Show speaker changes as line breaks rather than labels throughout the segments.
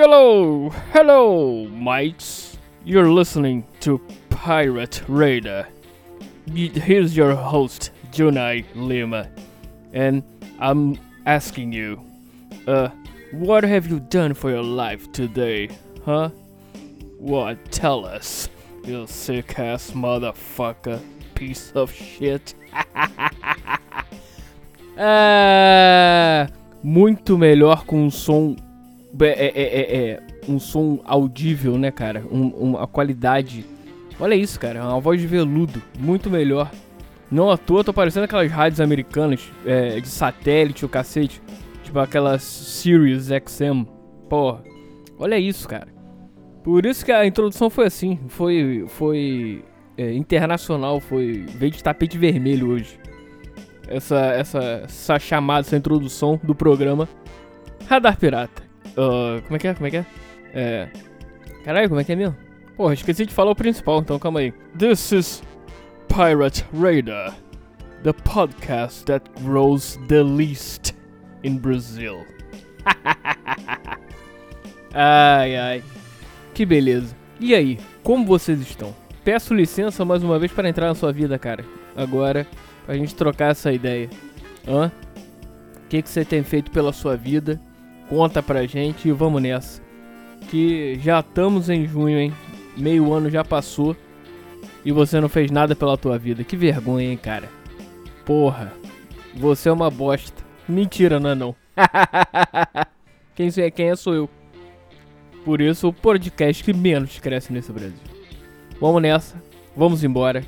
Hello, hello, mates. You're listening to Pirate Radar. Y- Here's your host, Junai Lima, and I'm asking you, uh, what have you done for your life today, huh? What? Tell us, you sick ass motherfucker, piece of shit. ah, muito melhor com um som é, é, é, é, um som audível, né, cara? Um, uma qualidade. Olha isso, cara. Uma voz de veludo. Muito melhor. Não à toa, tô parecendo aquelas rádios americanas é, de satélite, o cacete. Tipo aquelas Sirius XM. Porra. Olha isso, cara. Por isso que a introdução foi assim. Foi. Foi. é, internacional. Foi. Veio de tapete vermelho hoje. Essa, essa, essa chamada, essa introdução do programa Radar Pirata. Ah, como é que é? Como é que é? É. Caralho, como é que é mesmo? Porra, esqueci de falar o principal, então calma aí. This is Pirate Radar, the podcast that grows the least in Brazil. ai, ai. Que beleza. E aí, como vocês estão? Peço licença mais uma vez para entrar na sua vida, cara. Agora, pra gente trocar essa ideia. Hã? O que, que você tem feito pela sua vida? Conta pra gente e vamos nessa. Que já estamos em junho, hein? Meio ano já passou e você não fez nada pela tua vida. Que vergonha, hein, cara? Porra, você é uma bosta. Mentira, não é não. quem, é, quem é sou eu. Por isso, o podcast que menos cresce nesse Brasil. Vamos nessa, vamos embora.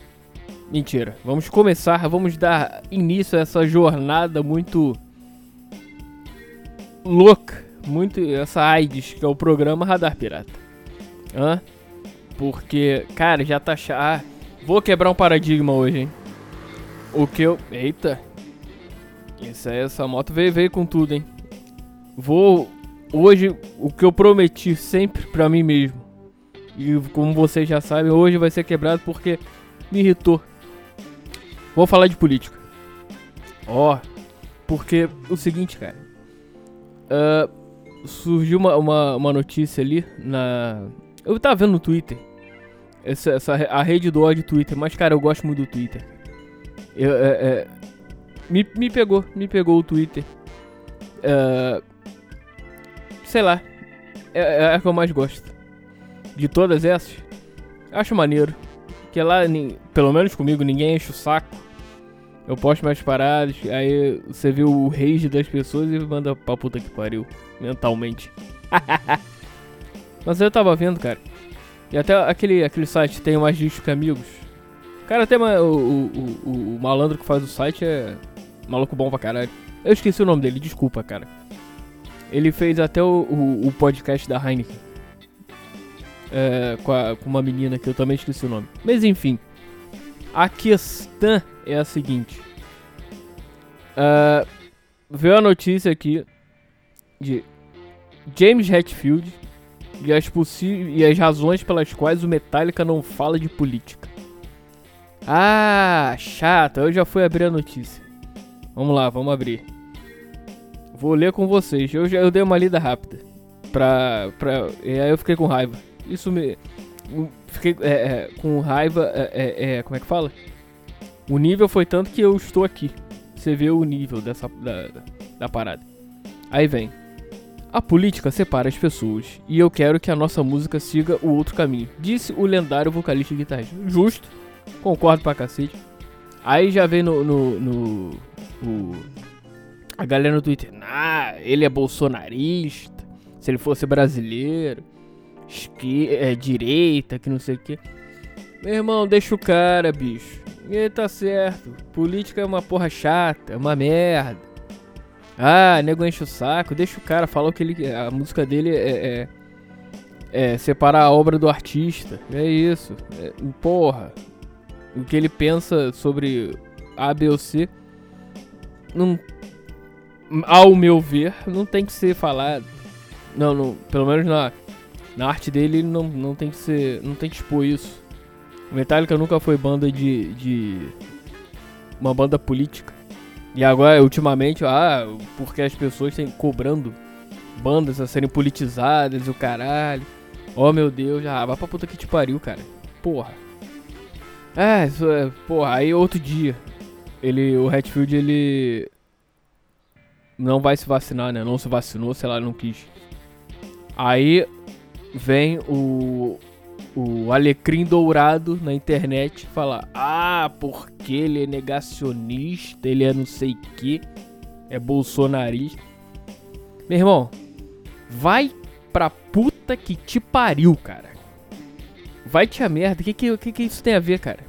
Mentira, vamos começar, vamos dar início a essa jornada muito louca, muito essa AIDS, que é o programa Radar Pirata. Hã? Porque, cara, já tá chato. Ah, vou quebrar um paradigma hoje, hein? O que eu. Eita! Essa, essa moto veio, veio com tudo, hein? Vou. Hoje, o que eu prometi sempre pra mim mesmo. E como vocês já sabem, hoje vai ser quebrado porque me irritou. Vou falar de política. Ó, porque o seguinte, cara. Ah, surgiu uma, uma, uma notícia ali na. Eu tava vendo no Twitter. Essa, essa, a rede do ódio Twitter, mas cara, eu gosto muito do Twitter. Eu, é, é, me, me pegou, me pegou o Twitter. Ah, sei lá. É, é a que eu mais gosto. De todas essas, acho maneiro. Que lá, pelo menos comigo, ninguém enche o saco. Eu posto mais paradas, aí você vê o rage das pessoas e manda pra puta que pariu, mentalmente. Mas eu tava vendo, cara. E até aquele, aquele site tem mais discos que amigos. Cara, até o, o, o, o malandro que faz o site é maluco bom pra caralho. Eu esqueci o nome dele, desculpa, cara. Ele fez até o, o, o podcast da Heineken. É, com, a- com uma menina que eu também esqueci o nome. Mas enfim. A questão é a seguinte. Ah, veio a notícia aqui de James Hetfield e as, e as razões pelas quais o Metallica não fala de política. Ah, chato. Eu já fui abrir a notícia. Vamos lá, vamos abrir. Vou ler com vocês. Eu, já, eu dei uma lida rápida. Pra, pra, e aí eu fiquei com raiva. Isso me. Fiquei é, é, com raiva. É, é, é, como é que fala? O nível foi tanto que eu estou aqui. Você vê o nível dessa da, da parada. Aí vem. A política separa as pessoas e eu quero que a nossa música siga o outro caminho, disse o lendário vocalista e guitarrista. Justo, concordo pra cacete. Aí já vem no. no, no o- a galera no Twitter. Ah, ele é bolsonarista. Se ele fosse brasileiro, é, direita, que não sei o que. Meu irmão, deixa o cara, bicho. E tá certo. Política é uma porra chata, é uma merda. Ah, nego enche o saco. Deixa o cara falar o que ele. A música dele é. É, é separar a obra do artista. É isso. É, porra. O que ele pensa sobre A, B ou C. Não. Ao meu ver, não tem que ser falado. Não, não pelo menos na, na arte dele não, não tem que ser. Não tem que expor isso. Metallica nunca foi banda de. de uma banda política. E agora, ultimamente, ah, porque as pessoas têm cobrando bandas a serem politizadas o caralho. Oh meu Deus, ah, vai pra puta que te pariu, cara. Porra. É, isso é. Porra, aí outro dia. Ele. O Hatfield ele. Não vai se vacinar, né? Não se vacinou, sei lá, não quis. Aí vem o. O Alecrim Dourado na internet falar: Ah, porque ele é negacionista, ele é não sei que, é bolsonarista. Meu irmão, vai pra puta que te pariu, cara. Vai te a merda. O que que, que que isso tem a ver, cara?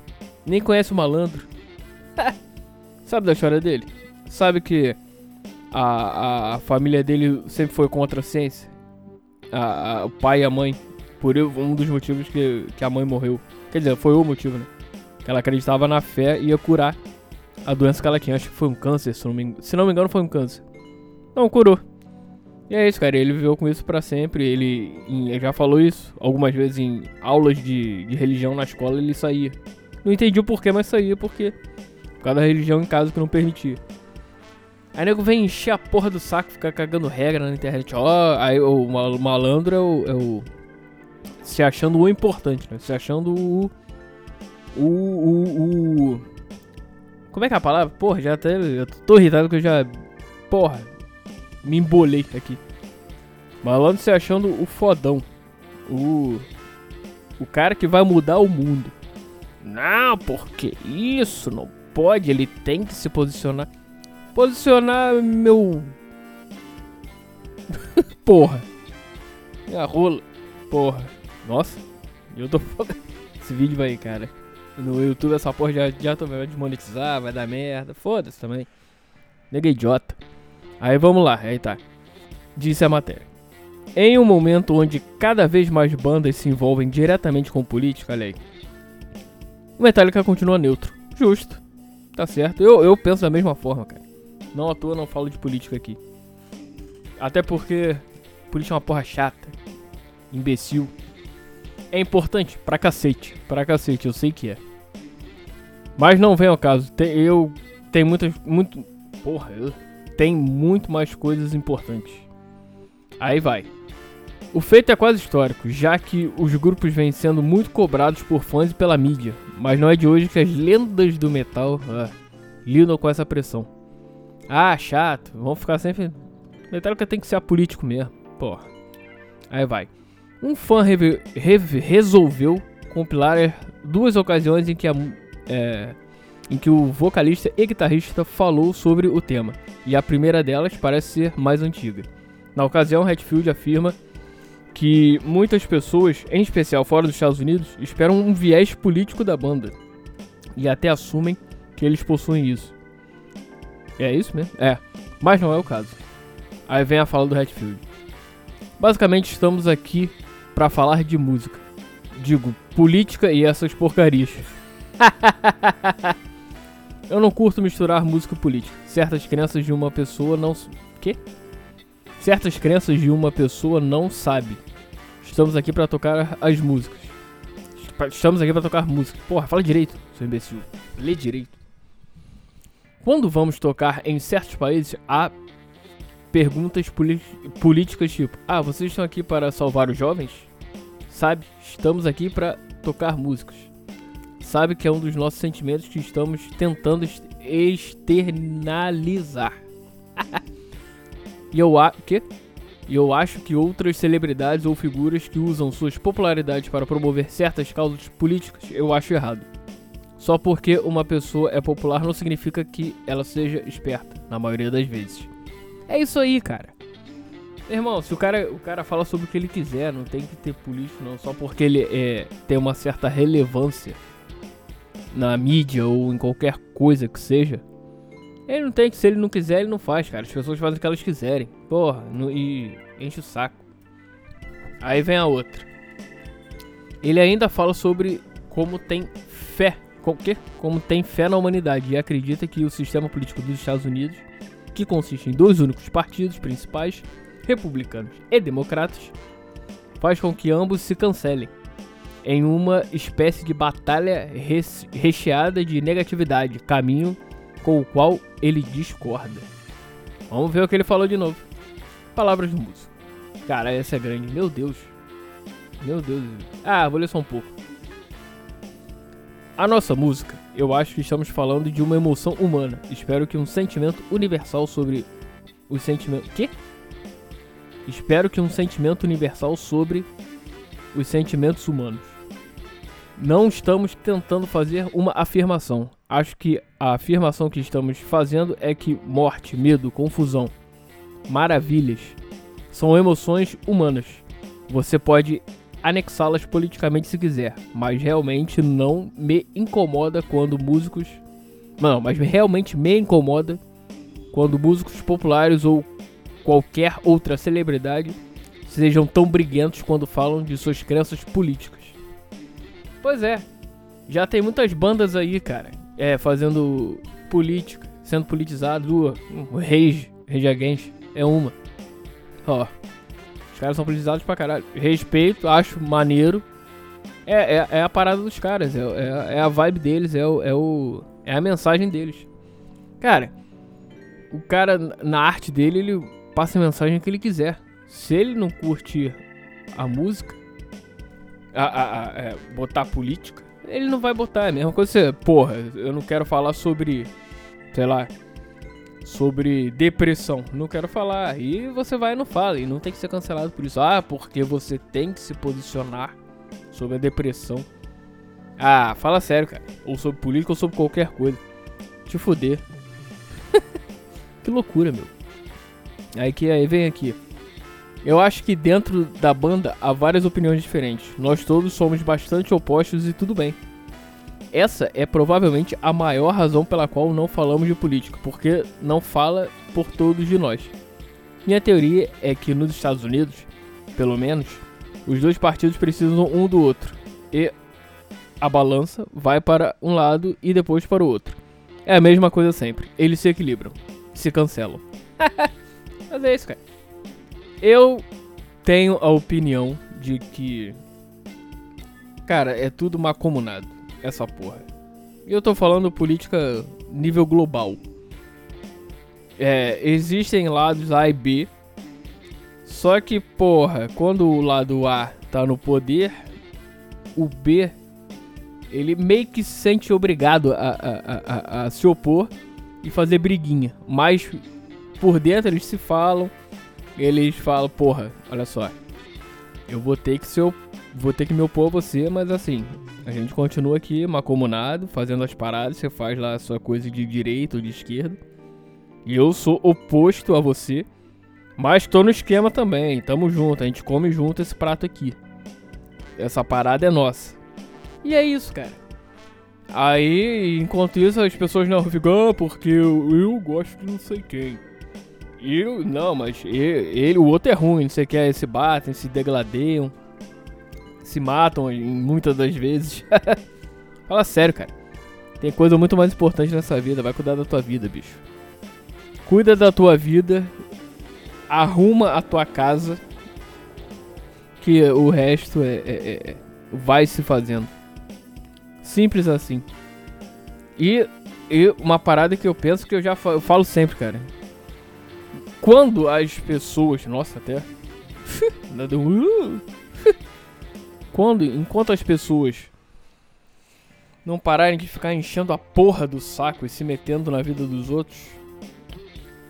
Nem conhece o malandro. Sabe da história dele? Sabe que a, a, família dele sempre foi contra a ciência? A, a, o pai e a mãe. Por um dos motivos que, que a mãe morreu. Quer dizer, foi o motivo, né? Ela acreditava na fé e ia curar a doença que ela tinha. Acho que foi um câncer, se não me, se não me engano, foi um câncer. Não, curou. E é isso, cara. Ele viveu com isso para sempre. Ele, ele, já falou isso algumas vezes em aulas de, de religião na escola. Ele saía. Não entendi o porquê, mas saía porque. Por causa da religião em casa que não permitia. Aí nego vem encher a porra do saco, ficar cagando regra na internet. Ó, oh, aí o malandro é o, é o, Se achando o importante, né? Se achando o. O. O. o como é que é a palavra? Porra, já até. Eu tô irritado que eu já. Porra, me embolei aqui. Malandro se achando o fodão. O. O cara que vai mudar o mundo. Não, porque isso não pode, ele tem que se posicionar. Posicionar meu. Porra. Minha rola. Porra. Nossa. Eu tô foda. Esse vídeo vai, cara. No YouTube essa porra já, já tô vai desmonetizar, vai dar merda. Foda-se também. Nega idiota. Aí vamos lá, aí tá. Disse a matéria. Em um momento onde cada vez mais bandas se envolvem diretamente com política, olha aí. O Metallica continua neutro. Justo. Tá certo. Eu, eu penso da mesma forma, cara. Não à toa não falo de política aqui. Até porque política é uma porra chata. Imbecil. É importante pra cacete. Pra cacete, eu sei que é. Mas não vem ao caso. Tem, eu tenho muitas. Muito. Porra, eu tem muito mais coisas importantes. Aí vai. O feito é quase histórico, já que os grupos vêm sendo muito cobrados por fãs e pela mídia, mas não é de hoje que as lendas do metal ah, lidam com essa pressão. Ah, chato, vamos ficar sempre. Metallica tem que ser apolítico mesmo, porra. Aí vai. Um fã resolveu compilar duas ocasiões em que a, é, em que o vocalista e guitarrista falou sobre o tema, e a primeira delas parece ser mais antiga. Na ocasião, Hatfield afirma que muitas pessoas, em especial fora dos Estados Unidos, esperam um viés político da banda e até assumem que eles possuem isso. É isso mesmo? É, mas não é o caso. Aí vem a fala do Hatfield. Basicamente, estamos aqui para falar de música. Digo, política e essas porcarias. Eu não curto misturar música e política. Certas crenças de uma pessoa não. Quê? Certas crenças de uma pessoa não sabe. Estamos aqui para tocar as músicas. Estamos aqui para tocar música. Porra, fala direito, seu imbecil. Lê direito. Quando vamos tocar em certos países, há perguntas políticas tipo: Ah, vocês estão aqui para salvar os jovens? Sabe? Estamos aqui para tocar músicas sabe que é um dos nossos sentimentos que estamos tentando externalizar. e eu acho que e eu acho que outras celebridades ou figuras que usam suas popularidades para promover certas causas políticas, eu acho errado. Só porque uma pessoa é popular não significa que ela seja esperta, na maioria das vezes. É isso aí, cara. Irmão, se o cara, o cara fala sobre o que ele quiser, não tem que ter político não, só porque ele é, tem uma certa relevância na mídia ou em qualquer coisa que seja. Ele não tem que, se ele não quiser, ele não faz, cara. As pessoas fazem o que elas quiserem. Porra, no, e enche o saco. Aí vem a outra. Ele ainda fala sobre como tem. Como tem fé na humanidade e acredita que o sistema político dos Estados Unidos, que consiste em dois únicos partidos principais, republicanos e democratas, faz com que ambos se cancelem em uma espécie de batalha recheada de negatividade, caminho com o qual ele discorda. Vamos ver o que ele falou de novo. Palavras do músico. Cara, essa é grande. Meu Deus. Meu Deus. Ah, vou ler só um pouco. A nossa música, eu acho que estamos falando de uma emoção humana. Espero que um sentimento universal sobre os sentimentos. Quê? Espero que um sentimento universal sobre os sentimentos humanos. Não estamos tentando fazer uma afirmação. Acho que a afirmação que estamos fazendo é que morte, medo, confusão, maravilhas são emoções humanas. Você pode anexá-las politicamente se quiser, mas realmente não me incomoda quando músicos. Não, mas realmente me incomoda quando músicos populares ou qualquer outra celebridade sejam tão briguentos quando falam de suas crenças políticas. Pois é, já tem muitas bandas aí, cara, é, fazendo política, sendo politizado. O Rage, Rage Against, é uma. Ó, os caras são politizados pra caralho. Respeito, acho maneiro. É, é, é a parada dos caras, é, é, é a vibe deles, é o, é o. É a mensagem deles. Cara, o cara, na arte dele, ele passa a mensagem que ele quiser. Se ele não curtir a música, a, a, a é, botar política, ele não vai botar. É a mesma coisa você, porra, eu não quero falar sobre, sei lá, sobre depressão. Não quero falar. E você vai e não fala. E não tem que ser cancelado por isso. Ah, porque você tem que se posicionar sobre a depressão. Ah, fala sério, cara. Ou sobre política ou sobre qualquer coisa. Te fuder. que loucura, meu. Aí que aí vem aqui. Eu acho que dentro da banda há várias opiniões diferentes. Nós todos somos bastante opostos e tudo bem. Essa é provavelmente a maior razão pela qual não falamos de política, porque não fala por todos de nós. Minha teoria é que nos Estados Unidos, pelo menos, os dois partidos precisam um do outro e a balança vai para um lado e depois para o outro. É a mesma coisa sempre. Eles se equilibram, se cancelam. Mas é isso, cara. Eu tenho a opinião de que. Cara, é tudo macomunado. Essa porra. E eu tô falando política nível global. É, existem lados A e B. Só que, porra, quando o lado A tá no poder, o B ele meio que se sente obrigado a, a, a, a, se opor e fazer briguinha. Mas por dentro eles se falam eles falam, porra, olha só, eu vou ter que ser, vou ter que me opor a você, mas assim, a gente continua aqui macomunado, fazendo as paradas, você faz lá a sua coisa de direita ou de esquerda. E eu sou oposto a você, mas tô no esquema também, tamo junto, a gente come junto esse prato aqui. Essa parada é nossa. E é isso, cara. Aí, enquanto isso, as pessoas não ficam, ah, porque eu, eu gosto de não sei quem. E não, mas ele, ele, o outro é ruim, você quer se batem, se degladeiam, se matam muitas das vezes. Fala sério, cara. Tem coisa muito mais importante nessa vida, vai cuidar da tua vida, bicho. Cuida da tua vida, arruma a tua casa, que o resto é, é, é, é vai se fazendo. Simples assim. E, e uma parada que eu penso que eu já falo, eu falo sempre, cara quando as pessoas. Nossa, até. Quando, enquanto as pessoas não pararem de ficar enchendo a porra do saco e se metendo na vida dos outros,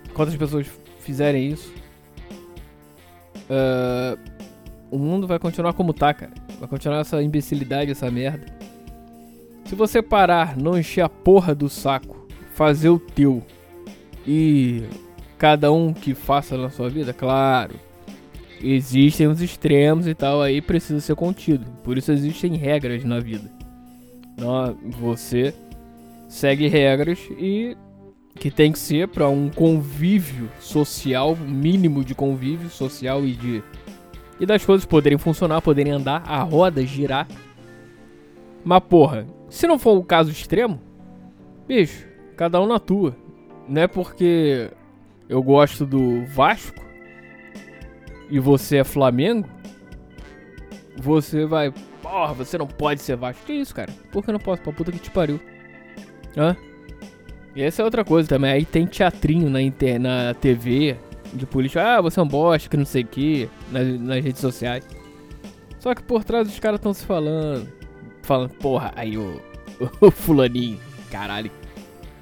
enquanto as pessoas fizerem isso, uh, o mundo vai continuar como tá, cara. Vai continuar essa imbecilidade, essa merda. Se você parar, não encher a porra do saco, fazer o teu e cada um que faça na sua vida, claro. Existem os extremos e tal, aí precisa ser contido. Por isso existem regras na vida. Não, você segue regras e que tem que ser para um convívio social, mínimo de convívio social e de e das coisas poderem funcionar, poderem andar, a roda girar. Mas porra, se não for o caso extremo, bicho, cada um na tua. Não é porque eu gosto do Vasco e você é Flamengo, você vai. Porra, você não pode ser Vasco. Que isso, cara? Por que eu não posso? Pra puta que te pariu. Hã? E essa é outra coisa também. Aí tem teatrinho na, inter... na TV. de político. Ah, você é um bosta, que não sei o que, nas, nas redes sociais. Só que por trás os caras estão se falando. Falando, porra, aí o, o, fulaninho, caralho,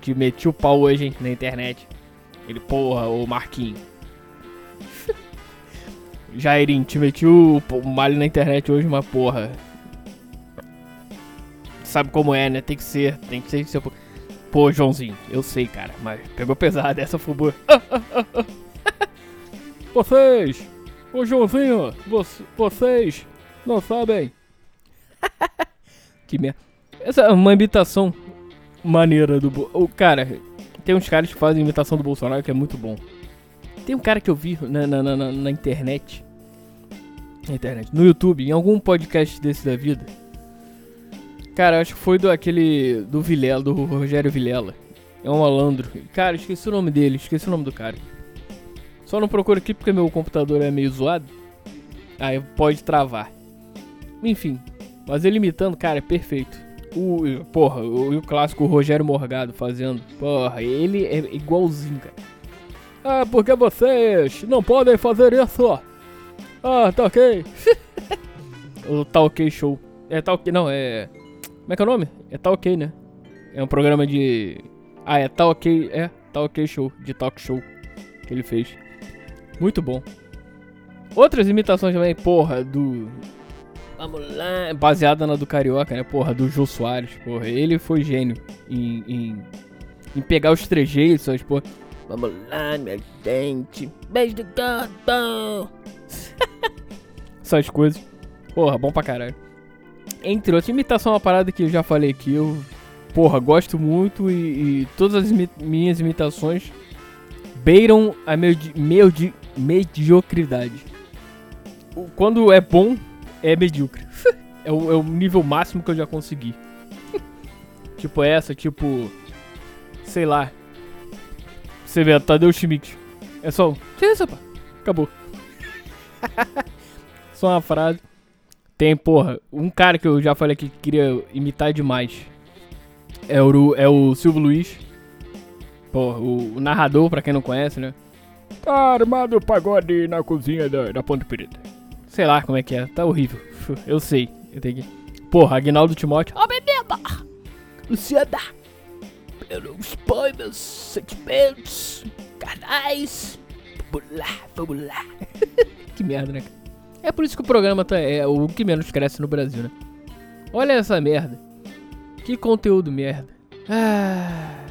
que metiu o pau hoje, hein, na internet. Ele, porra, o Marquinhos. Jairinho, te metiu o malho na internet hoje, uma porra. Sabe como é, né? Tem que ser, tem que ser. ser Pô, Joãozinho, eu sei, cara, mas pegou pesado essa boa. vocês, ô Joãozinho, vocês não sabem. que merda. Essa é uma imitação maneira do. O cara, tem uns caras que fazem imitação do Bolsonaro que é muito bom. Tem um cara que eu vi na, na, na, na internet. Na internet. No YouTube, em algum podcast desse da vida. Cara, acho que foi do aquele. Do Vilela, do Rogério Vilela. É um malandro. Cara, esqueci o nome dele, esqueci o nome do cara. Só não procuro aqui porque meu computador é meio zoado. Aí pode travar. Enfim, mas ele imitando, cara, é perfeito. O, porra, o, o clássico Rogério Morgado fazendo. Porra, ele é igualzinho, cara. Ah, porque vocês não podem fazer isso? Ah, tá ok. o Tá Ok Show. É Tá Ok, não, é. Como é que é o nome? É Tá Ok, né? É um programa de. Ah, é Tá Ok. É, Tá Ok Show, de talk show que ele fez. Muito bom. Outras imitações também, porra, do. Vamos lá. Baseada na do Carioca, né? Porra, do Jô Soares, porra. Ele foi gênio em, em, em pegar os trejeitos, porra. Vamos lá, minha gente. Beijo do gordo. Essas coisas. Porra, bom pra caralho. Entre outras, imitação é uma parada que eu já falei aqui. Eu, porra, gosto muito e, e todas as imi minhas imitações beiram a medi medi mediocridade. Quando é bom, é medíocre. é, o, é o nível máximo que eu já consegui. tipo essa, tipo. Sei lá. Você vê, Tadeu Schmidt. É só um. Que isso, pá? Acabou. só uma frase. Tem, porra, um cara que eu já falei que queria imitar demais. É o, é o Silvio Luiz. Porra, o, o narrador, pra quem não conhece, né? Tá armado o pagode na cozinha da, da Ponte Preta. Sei lá como é que é, tá horrível. Eu sei, eu tenho que. Porra, Agnaldo Timóteo. Ó, oh, menina! Luciana! Eu não expõe meus sentimentos carnais. Vamos lá, vamos lá. que merda, né? É por isso que o programa tá, é o que menos cresce no Brasil, né? Olha essa merda. Que conteúdo merda. Ah,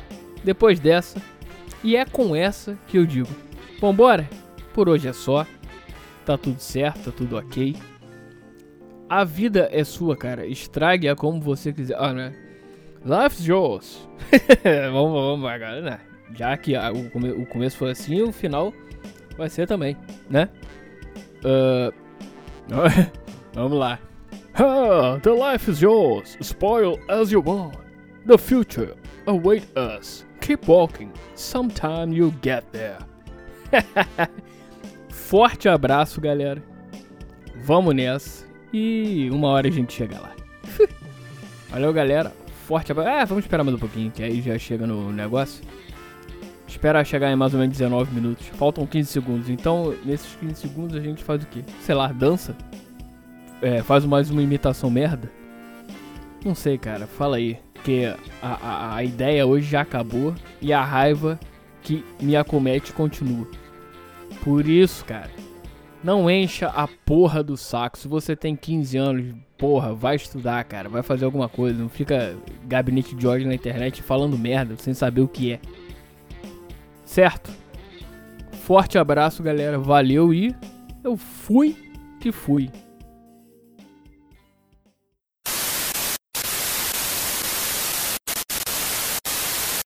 depois dessa, e é com essa que eu digo: Vambora? Por hoje é só. Tá tudo certo, tá tudo ok. A vida é sua, cara. Estrague-a como você quiser. Ah, né? Life's yours. vamos, vamos, agora, né? Já que a, o, come, o começo foi assim, o final vai ser também, né? Uh, vamos lá. Ah, the life is yours. Spoil as you want. The future await us. Keep walking. Sometime you'll get there. Forte abraço, galera. Vamos nessa. E uma hora a gente chega lá. Valeu, galera forte. Ah, vamos esperar mais um pouquinho, que aí já chega no negócio. Espera chegar em mais ou menos 19 minutos. Faltam 15 segundos. Então, nesses 15 segundos a gente faz o quê? Sei lá, dança? É, faz mais uma imitação merda? Não sei, cara. Fala aí. Que a, a, a ideia hoje já acabou e a raiva que me acomete continua. Por isso, cara, não encha a porra do saco. Se você tem 15 anos, porra, vai estudar, cara. Vai fazer alguma coisa. Não fica gabinete de ódio na internet falando merda sem saber o que é. Certo? Forte abraço, galera. Valeu e eu fui que fui.